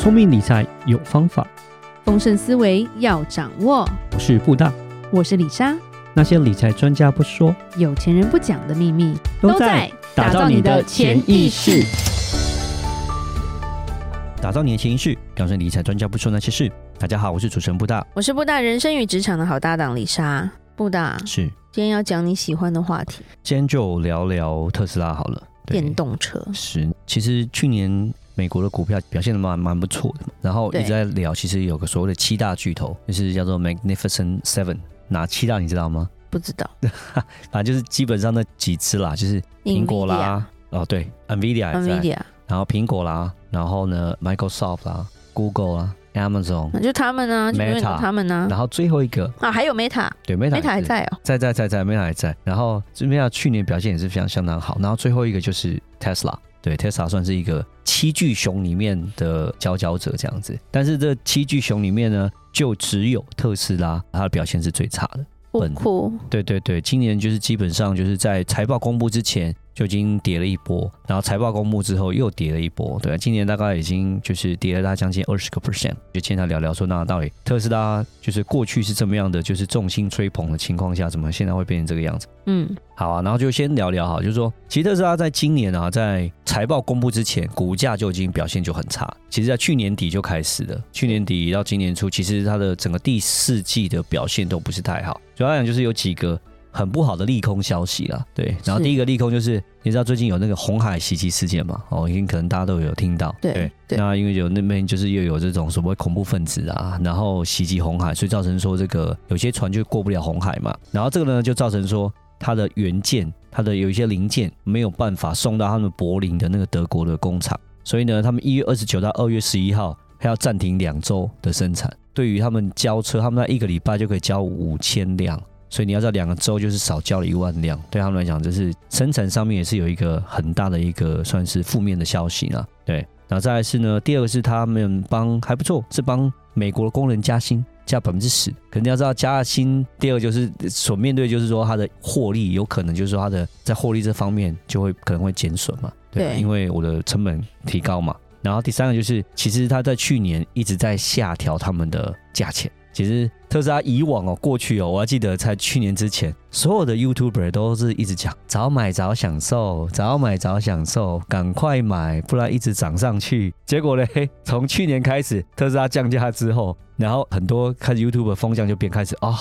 聪明理财有方法，丰盛思维要掌握。我是布大，我是李莎。那些理财专家不说，有钱人不讲的秘密，都在打造你的潜意识。打造你的潜意识，告诉理财专家不说那些事。大家好，我是主持人布大，我是布大人生与职场的好搭档李莎。布大是，今天要讲你喜欢的话题，今天就聊聊特斯拉好了。电动车是，其实去年美国的股票表现的蛮蛮不错的，然后一直在聊，其实有个所谓的七大巨头，就是叫做 Magnificent Seven，哪七大你知道吗？不知道，反正就是基本上那几只啦，就是苹果啦，哦对，NVIDIA，NVIDIA，然后苹果啦，然后呢 Microsoft 啦，Google 啦。Amazon，那就他们啊，Meta，他们啊，然后最后一个。啊，还有 Meta，对，Meta，Meta 还在哦，在在在在，Meta 还在。然后这 Meta 去年表现也是非常相当好。然后最后一个就是 Tesla，对，Tesla 算是一个七巨熊里面的佼佼者这样子。但是这七巨熊里面呢，就只有特斯拉它的表现是最差的。不酷，对对对，今年就是基本上就是在财报公布之前。就已经跌了一波，然后财报公布之后又跌了一波，对，今年大概已经就是跌了大概将近二十个 percent。就请他聊聊说，那到底特斯拉就是过去是怎么样的，就是众星吹捧的情况下，怎么现在会变成这个样子？嗯，好啊，然后就先聊聊哈，就是说，其实特斯拉在今年啊，在财报公布之前，股价就已经表现就很差。其实，在去年底就开始了，去年底到今年初，其实它的整个第四季的表现都不是太好。主要来讲就是有几个。很不好的利空消息啦，对。然后第一个利空就是，你知道最近有那个红海袭击事件嘛？哦，已经可能大家都有听到。对对，对。那因为有那边就是又有这种所谓恐怖分子啊，然后袭击红海，所以造成说这个有些船就过不了红海嘛。然后这个呢，就造成说它的原件，它的有一些零件没有办法送到他们柏林的那个德国的工厂，所以呢，他们一月二十九到二月十一号还要暂停两周的生产。对于他们交车，他们在一个礼拜就可以交五千辆。所以你要知道，两个州就是少交了一万辆，对他们来讲，这是生产上面也是有一个很大的一个算是负面的消息呢。对，然后再来是呢，第二个是他们帮还不错，是帮美国的工人加薪，加百分之十。肯定要知道加薪，第二个就是所面对就是说它的获利有可能就是说它的在获利这方面就会可能会减损嘛，对，对，因为我的成本提高嘛。然后第三个就是，其实他在去年一直在下调他们的价钱。其实特斯拉以往哦，过去哦，我还记得在去年之前，所有的 YouTuber 都是一直讲早买早享受，早买早享受，赶快买，不然一直涨上去。结果呢，从去年开始特斯拉降价之后，然后很多开始 YouTuber 风向就变开始啊，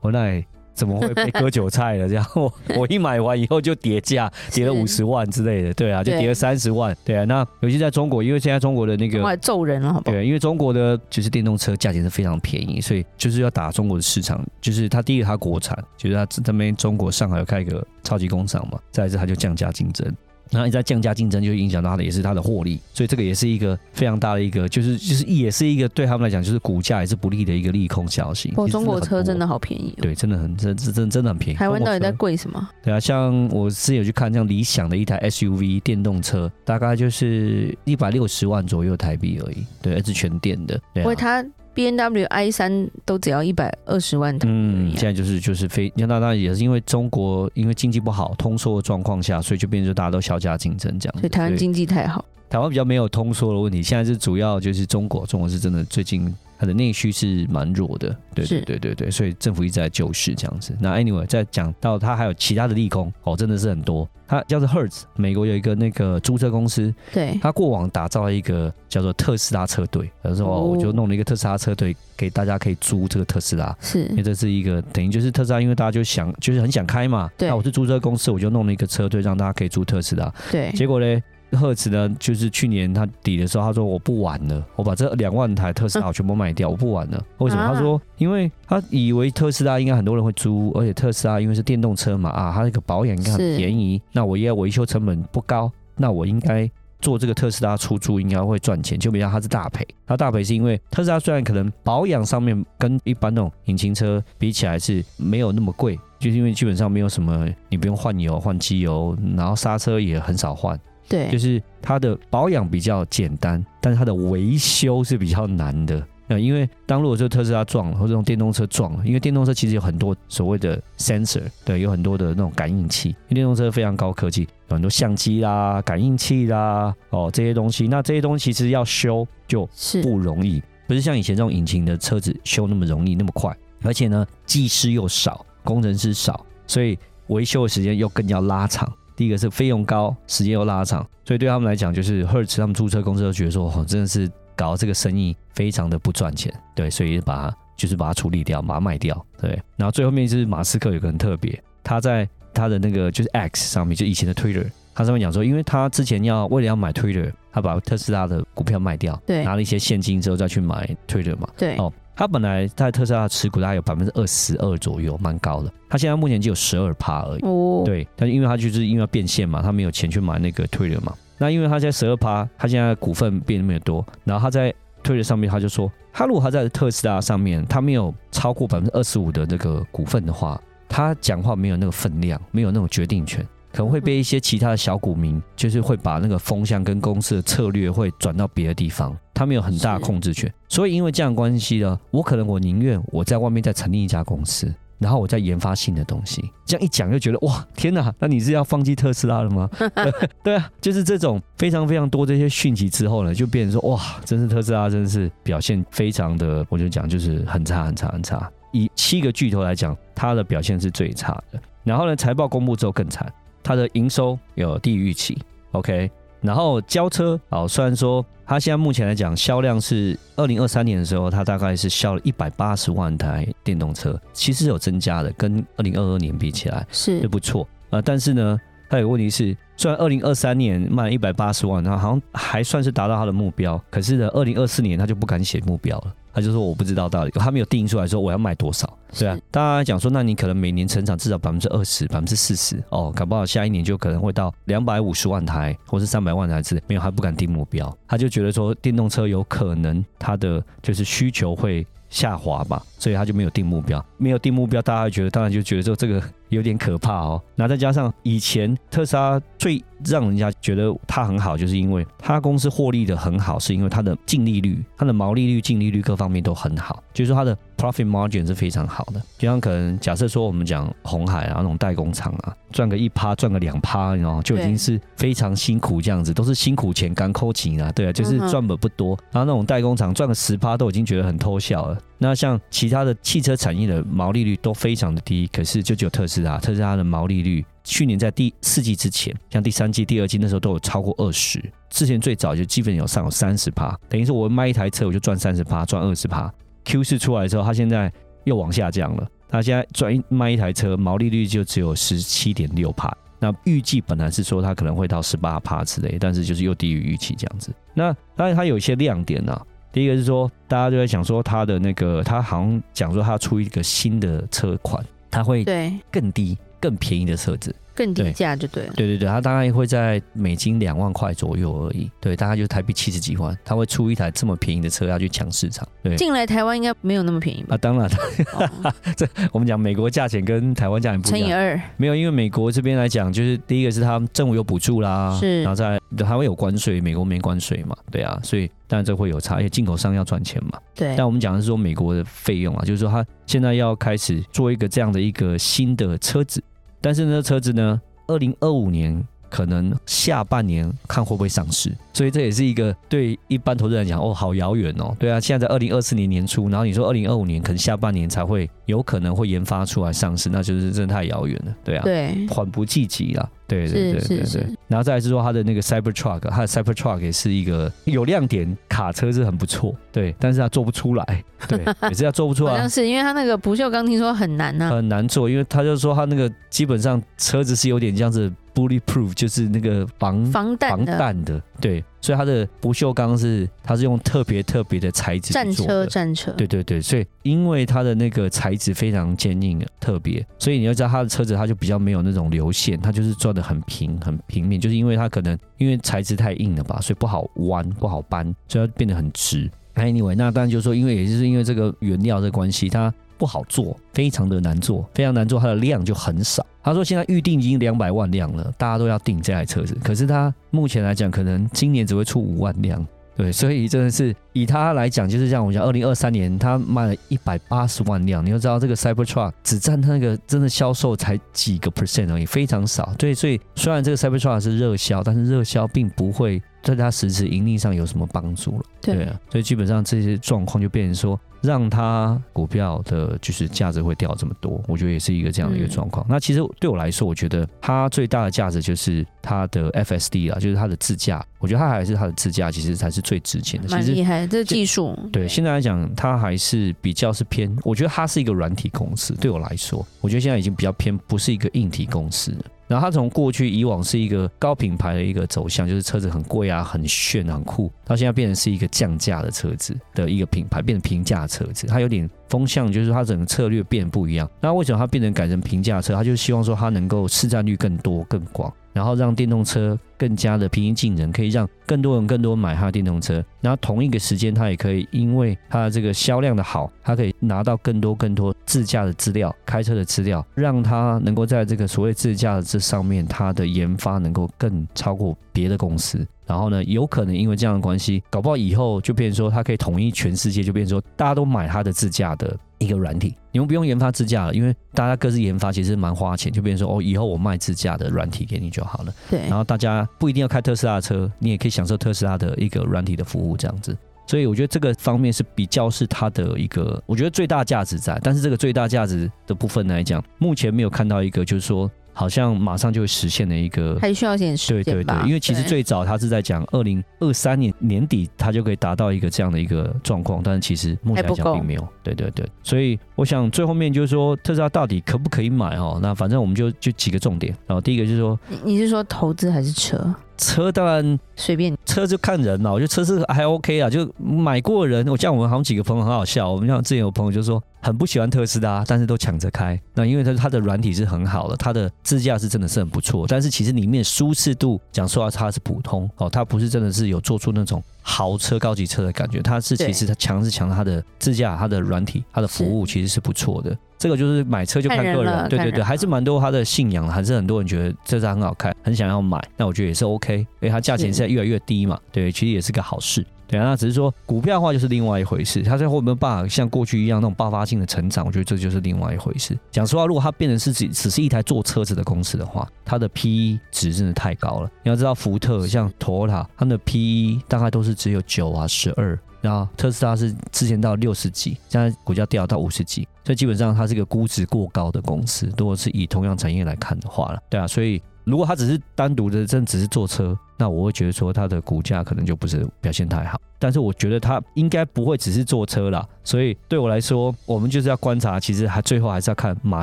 我、那。怎么会被割韭菜了？这样我我一买完以后就跌价，跌了五十万之类的，对啊，就跌了三十万，对啊。那尤其在中国，因为现在中国的那个揍人了，好不好？对，因为中国的就是电动车价钱是非常便宜，所以就是要打中国的市场。就是它第一个，它国产，就是它这边中国上海有开一个超级工厂嘛，再来是它就降价竞争。然后一直在降价竞争，就影响到它的也是它的获利，所以这个也是一个非常大的一个，就是就是也是一个对他们来讲就是股价也是不利的一个利空消息。哦，中国车真的好便宜哦。对，真的很真真真的很便宜。台湾到底在贵什么？对啊，像我之前有去看，像理想的一台 SUV 电动车，大概就是一百六十万左右台币而已。对，而是全电的。对啊。它。B N W i 三都只要一百二十万台。嗯，现在就是就是非，那那也是因为中国因为经济不好，通缩的状况下，所以就变成大家都削价竞争这样。所以台湾经济太好，台湾比较没有通缩的问题。现在是主要就是中国，中国是真的最近。它的内需是蛮弱的，对对对对对，所以政府一直在救市这样子。那 anyway，再讲到它还有其他的利空哦，真的是很多。它叫做 Hertz，美国有一个那个租车公司，对，它过往打造了一个叫做特斯拉车队，他说我就弄了一个特斯拉车队给大家可以租这个特斯拉，是，因为这是一个等于就是特斯拉，因为大家就想就是很想开嘛，对，那我是租车公司，我就弄了一个车队让大家可以租特斯拉，对，结果呢？赫兹呢，就是去年他底的时候，他说我不玩了，我把这两万台特斯拉全部卖掉，我不玩了。为什么？他说，因为他以为特斯拉应该很多人会租，而且特斯拉因为是电动车嘛，啊，它那个保养应该很便宜，那我应该维修成本不高，那我应该做这个特斯拉出租应该会赚钱。就比如它是大赔，它大赔是因为特斯拉虽然可能保养上面跟一般那种引擎车比起来是没有那么贵，就是因为基本上没有什么，你不用换油、换机油，然后刹车也很少换。对，就是它的保养比较简单，但是它的维修是比较难的。那因为当如果说特斯拉撞了，或者用电动车撞了，因为电动车其实有很多所谓的 sensor，对，有很多的那种感应器。因为电动车非常高科技，有很多相机啦、感应器啦，哦这些东西。那这些东西其实要修就不容易，不是像以前这种引擎的车子修那么容易那么快，而且呢技师又少，工程师少，所以维修的时间又更要拉长。第一个是费用高，时间又拉长，所以对他们来讲，就是 Hertz 他们租车公司都觉得说，哦，真的是搞这个生意非常的不赚钱，对，所以把它就是把它处理掉，把它卖掉，对。然后最后面就是马斯克有个很特别，他在他的那个就是 X 上面，就以前的 Twitter，他上面讲说，因为他之前要为了要买 Twitter，他把特斯拉的股票卖掉，对，拿了一些现金之后再去买 Twitter 嘛，对，哦。他本来在特斯拉的持股大概有百分之二十二左右，蛮高的。他现在目前只有十二趴而已。哦，对，但是因为他就是因为要变现嘛，他没有钱去买那个 Twitter 嘛。那因为他现在十二趴，他现在股份变那么多，然后他在 Twitter 上面他就说，他如果他在特斯拉上面他没有超过百分之二十五的那个股份的话，他讲话没有那个分量，没有那种决定权。可能会被一些其他的小股民，就是会把那个风向跟公司的策略会转到别的地方，他们有很大的控制权。所以因为这样关系呢，我可能我宁愿我在外面再成立一家公司，然后我再研发新的东西。这样一讲就觉得哇，天哪，那你是要放弃特斯拉了吗？对啊，就是这种非常非常多这些讯息之后呢，就变成说哇，真是特斯拉真是表现非常的，我就讲就是很差很差很差。以七个巨头来讲，它的表现是最差的。然后呢，财报公布之后更惨。它的营收有低于预期，OK，然后交车哦，虽然说它现在目前来讲销量是二零二三年的时候，它大概是销了一百八十万台电动车，其实有增加的，跟二零二二年比起来是就不错啊，呃。但是呢，它有个问题是，虽然二零二三年卖一百八十万，它好像还算是达到它的目标，可是呢，二零二四年它就不敢写目标了。他就说我不知道到底，他没有定出来说我要卖多少，对啊，大家讲说，那你可能每年成长至少百分之二十、百分之四十哦，搞不好下一年就可能会到两百五十万台或是三百万台之类，没有，他不敢定目标，他就觉得说电动车有可能它的就是需求会下滑吧，所以他就没有定目标，没有定目标，大家会觉得当然就觉得说这个有点可怕哦。那再加上以前特斯拉最让人家觉得它很好，就是因为它公司获利的很好，是因为它的净利率、它的毛利率、净利率各方面都很好，就是说它的 profit margin 是非常好的。就像可能假设说我们讲红海啊那种代工厂啊，赚个一趴、赚个两趴，然后就已经是非常辛苦这样子，都是辛苦钱干扣钱啊，对啊，就是赚本不多。然后那种代工厂赚个十趴都已经觉得很偷笑了。那像其他的汽车产业的毛利率都非常的低，可是就只有特斯拉，特斯拉的毛利率。去年在第四季之前，像第三季、第二季那时候都有超过二十。之前最早就基本有上有三十趴，等于说我卖一台车我就赚三十趴，赚二十趴。Q 四出来之后，它现在又往下降了。它现在赚一卖一台车，毛利率就只有十七点六趴。那预计本来是说它可能会到十八趴之类，但是就是又低于预期这样子。那当然它有一些亮点啊，第一个是说大家就在想说它的那个，它好像讲说它出一个新的车款，它会更低。更便宜的车子，更低价就对了。对对对，它大概会在美金两万块左右而已。对，大概就台币七十几万，它会出一台这么便宜的车要去抢市场。对，进来台湾应该没有那么便宜吧？啊，当然，哦、这我们讲美国价钱跟台湾价钱不一样。乘以二，没有，因为美国这边来讲，就是第一个是他们政府有补助啦，是，然后再还会有关税，美国没关税嘛，对啊，所以当然这会有差，因为进口商要赚钱嘛。对，但我们讲的是说美国的费用啊，就是说他现在要开始做一个这样的一个新的车子。但是呢，车子呢，二零二五年可能下半年看会不会上市，所以这也是一个对一般投资人来讲，哦，好遥远哦。对啊，现在在二零二四年年初，然后你说二零二五年可能下半年才会有可能会研发出来上市，那就是真的太遥远了。对啊，对，缓不济急啊。对对对对对，然后再来是说它的那个 Cybertruck，它的 Cybertruck 也是一个有亮点，卡车是很不错，对，但是它做不出来，对，也是它做不出来，好像是因为它那个不锈钢听说很难呢、啊，很难做，因为他就说他那个基本上车子是有点这样子。Bulletproof 就是那个防防弹的，防弹的，对，所以它的不锈钢是它是用特别特别的材质做的。战车，战车，对对对，所以因为它的那个材质非常坚硬，特别，所以你要知道它的车子它就比较没有那种流线，它就是转的很平很平面，就是因为它可能因为材质太硬了吧，所以不好弯不好扳，所以它变得很直。Anyway，那当然就是说，因为也就是因为这个原料的关系，它。不好做，非常的难做，非常难做，它的量就很少。他说现在预定已经两百万辆了，大家都要订这台车子。可是他目前来讲，可能今年只会出五万辆，对，所以真的是以它来讲，就是像我讲，二零二三年它卖了一百八十万辆，你要知道这个 Cybertruck 只占它那个真的销售才几个 percent 而已，非常少。对，所以虽然这个 Cybertruck 是热销，但是热销并不会对它实质盈利上有什么帮助了。对啊，所以基本上这些状况就变成说。让它股票的就是价值会掉这么多，我觉得也是一个这样的一个状况。嗯、那其实对我来说，我觉得它最大的价值就是它的 FSD 啊，就是它的自驾。我觉得它还是它的自驾，其实才是最值钱的。蛮厉害，这个技术。对，对现在来讲，它还是比较是偏。我觉得它是一个软体公司。对我来说，我觉得现在已经比较偏，不是一个硬体公司了。然后它从过去以往是一个高品牌的一个走向，就是车子很贵啊、很炫、很酷，到现在变成是一个降价的车子的一个品牌，变成平价车子。它有点风向，就是它整个策略变不一样。那为什么它变成改成平价车？它就希望说它能够市占率更多、更广。然后让电动车更加的平易近人，可以让更多人更多买他的电动车。然后同一个时间，他也可以因为它的这个销量的好，他可以拿到更多更多自驾的资料、开车的资料，让他能够在这个所谓自驾的这上面，它的研发能够更超过别的公司。然后呢，有可能因为这样的关系，搞不好以后就变成说，他可以统一全世界，就变成说大家都买他的自驾的。一个软体，你们不用研发支架了，因为大家各自研发其实蛮花钱，就变成说哦，以后我卖支架的软体给你就好了。对，然后大家不一定要开特斯拉的车，你也可以享受特斯拉的一个软体的服务这样子。所以我觉得这个方面是比较是它的一个，我觉得最大价值在。但是这个最大价值的部分来讲，目前没有看到一个就是说。好像马上就会实现的一个，还需要点时间。对对对，因为其实最早他是在讲二零二三年年底，他就可以达到一个这样的一个状况，但是其实目前来讲并没有。对对对，所以我想最后面就是说特斯拉到底可不可以买哦？那反正我们就就几个重点。然后第一个就是说，你你是说投资还是车？车当然随便，车就看人了。我觉得车是还 OK 啊，就买过人。我像我们好像几个朋友很好笑，我们像之前有朋友就说很不喜欢特斯拉，但是都抢着开。那因为它它的软体是很好的，它的自驾是真的是很不错。但是其实里面舒适度讲实话它是普通哦，它不是真的是有做出那种豪车高级车的感觉。它是其实它强是强它的自驾，它的软体，它的服务其实是不错的。这个就是买车就看个人，人对对对，还是蛮多他的信仰，还是很多人觉得这车很好看，很想要买。那我觉得也是 OK，因为它价钱现在越来越低嘛，对，其实也是个好事。对啊，那只是说股票的话就是另外一回事，它最后有没有办法像过去一样那种爆发性的成长？我觉得这就是另外一回事。讲实话，如果它变成是只只是一台做车子的公司的话，它的 PE 值真的太高了。你要知道，福特像 Toyota，它的 PE 大概都是只有九啊十二。然后特斯拉是之前到六十几，现在股价掉到五十几，所以基本上它是一个估值过高的公司。如果是以同样产业来看的话了，对啊，所以如果它只是单独的，真的只是坐车，那我会觉得说它的股价可能就不是表现太好。但是我觉得它应该不会只是坐车啦，所以对我来说，我们就是要观察，其实还最后还是要看马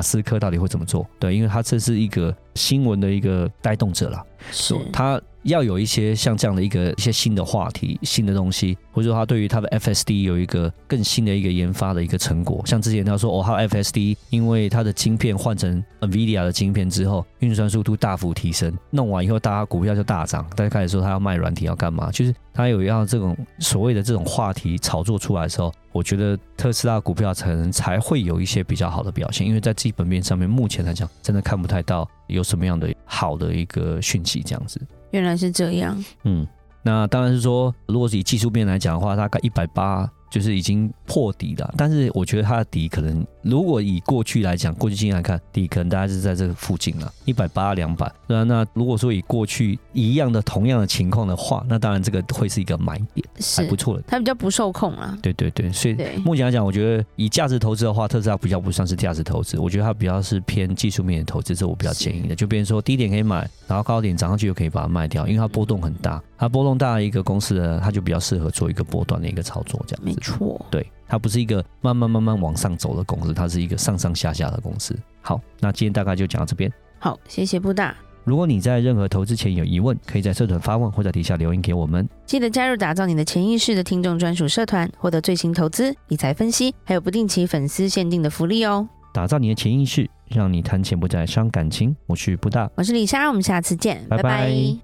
斯克到底会怎么做。对，因为他这是一个新闻的一个带动者啦，是他。要有一些像这样的一个一些新的话题、新的东西，或者说他对于他的 FSD 有一个更新的一个研发的一个成果。像之前他说，哦，他 FSD 因为他的晶片换成 NVIDIA 的晶片之后，运算速度大幅提升，弄完以后大家股票就大涨。大家开始说他要卖软体要干嘛？就是他有要这种所谓的这种话题炒作出来的时候，我觉得特斯拉股票才能才会有一些比较好的表现。因为在基本面上面，目前来讲真的看不太到有什么样的好的一个讯息这样子。原来是这样。嗯，那当然是说，如果是以技术面来讲的话，大概一百八。就是已经破底了，但是我觉得它的底可能，如果以过去来讲，过去经验来看，底可能大概是在这个附近了，一百八两百。那那如果说以过去一样的同样的情况的话，那当然这个会是一个买点，还不错的。它比较不受控啊。对对对，所以目前来讲，我觉得以价值投资的话，特斯拉比较不算是价值投资，我觉得它比较是偏技术面的投资，这是我比较建议的。就比如说低点可以买，然后高点涨上去就可以把它卖掉，因为它波动很大。它波动大的一个公司呢，它就比较适合做一个波段的一个操作，这样子。没错，对，它不是一个慢慢慢慢往上走的公司，它是一个上上下下的公司。好，那今天大概就讲到这边。好，谢谢布大。如果你在任何投资前有疑问，可以在社团发问或者底下留言给我们。记得加入打造你的潜意识的听众专属社团，获得最新投资理财分析，还有不定期粉丝限定的福利哦。打造你的潜意识，让你谈钱不再伤感情。我是布大，我是李莎，我们下次见，拜拜。拜拜。